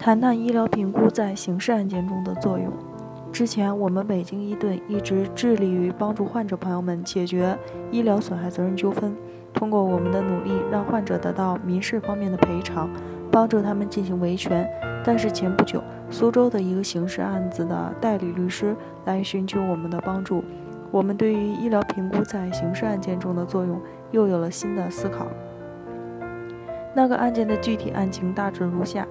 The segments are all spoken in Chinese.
谈谈医疗评估在刑事案件中的作用。之前，我们北京医盾一直致力于帮助患者朋友们解决医疗损害责任纠纷，通过我们的努力，让患者得到民事方面的赔偿，帮助他们进行维权。但是前不久，苏州的一个刑事案子的代理律师来寻求我们的帮助，我们对于医疗评估在刑事案件中的作用又有了新的思考。那个案件的具体案情大致如下：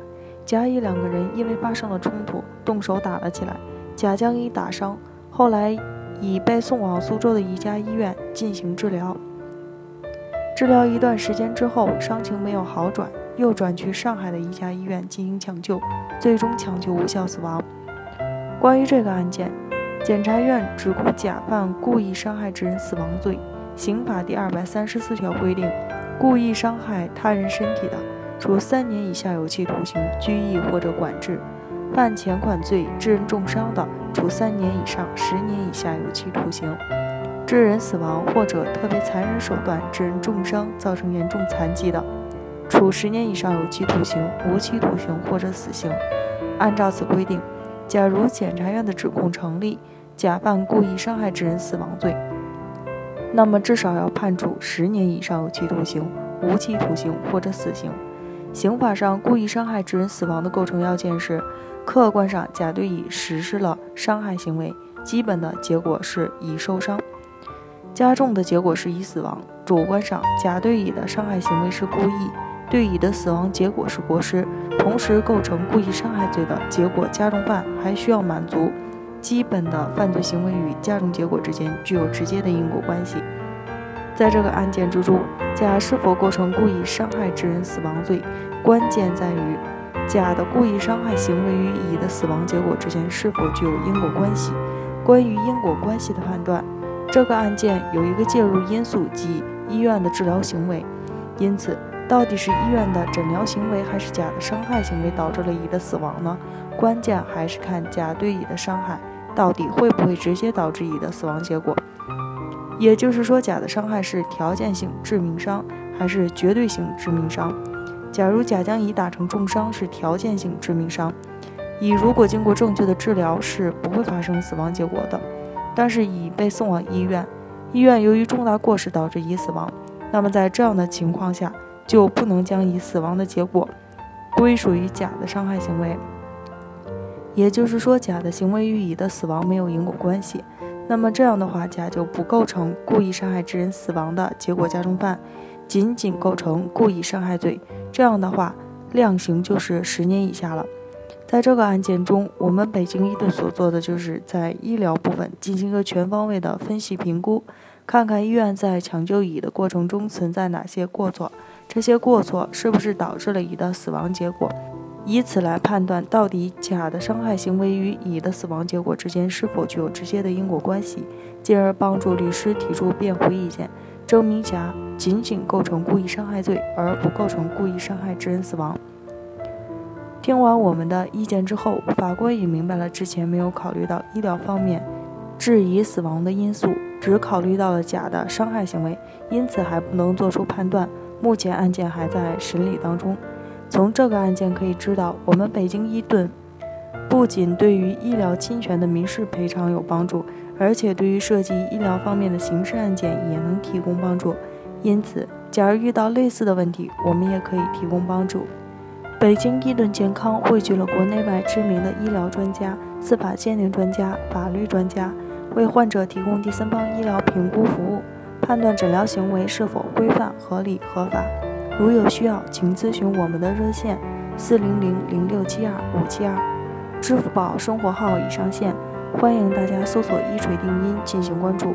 甲乙两个人因为发生了冲突，动手打了起来。甲将乙打伤，后来乙被送往苏州的一家医院进行治疗。治疗一段时间之后，伤情没有好转，又转去上海的一家医院进行抢救，最终抢救无效死亡。关于这个案件，检察院指控甲犯故意伤害致人死亡罪。刑法第二百三十四条规定，故意伤害他人身体的，处三年以下有期徒刑、拘役或者管制。犯前款罪致人重伤的，处三年以上十年以下有期徒刑；致人死亡或者特别残忍手段致人重伤，造成严重残疾的，处十年以上有期徒刑、无期徒刑或者死刑。按照此规定，假如检察院的指控成立，假犯故意伤害致人死亡罪，那么至少要判处十年以上有期徒刑、无期徒刑或者死刑。刑法上故意伤害致人死亡的构成要件是。客观上，甲对乙实施了伤害行为，基本的结果是乙受伤；加重的结果是乙死亡。主观上，甲对乙的伤害行为是故意，对乙的死亡结果是过失，同时构成故意伤害罪的结果加重犯还需要满足基本的犯罪行为与加重结果之间具有直接的因果关系。在这个案件之中，甲是否构成故意伤害致人死亡罪，关键在于。甲的故意伤害行为与乙的死亡结果之间是否具有因果关系？关于因果关系的判断，这个案件有一个介入因素即医院的治疗行为，因此到底是医院的诊疗行为还是甲的伤害行为导致了乙的死亡呢？关键还是看甲对乙的伤害到底会不会直接导致乙的死亡结果。也就是说，甲的伤害是条件性致命伤还是绝对性致命伤？假如甲将乙打成重伤是条件性致命伤，乙如果经过正确的治疗是不会发生死亡结果的。但是乙被送往医院，医院由于重大过失导致乙死亡，那么在这样的情况下就不能将乙死亡的结果归属于甲的伤害行为。也就是说，甲的行为与乙的死亡没有因果关系。那么这样的话，甲就不构成故意伤害致人死亡的结果加重犯，仅仅构成故意伤害罪。这样的话，量刑就是十年以下了。在这个案件中，我们北京医盾所做的就是在医疗部分进行一个全方位的分析评估，看看医院在抢救乙的过程中存在哪些过错，这些过错是不是导致了乙的死亡结果，以此来判断到底甲的伤害行为与乙的死亡结果之间是否具有直接的因果关系，进而帮助律师提出辩护意见。证明甲仅仅构成故意伤害罪，而不构成故意伤害致人死亡。听完我们的意见之后，法官也明白了之前没有考虑到医疗方面致乙死亡的因素，只考虑到了甲的伤害行为，因此还不能做出判断。目前案件还在审理当中。从这个案件可以知道，我们北京医盾不仅对于医疗侵权的民事赔偿有帮助。而且对于涉及医疗方面的刑事案件也能提供帮助，因此，假如遇到类似的问题，我们也可以提供帮助。北京医盾健康汇聚了国内外知名的医疗专家、司法鉴定专家、法律专家，为患者提供第三方医疗评估服务，判断诊疗行为是否规范、合理、合法。如有需要，请咨询我们的热线：四零零零六七二五七二，支付宝生活号已上线。欢迎大家搜索“一锤定音”进行关注。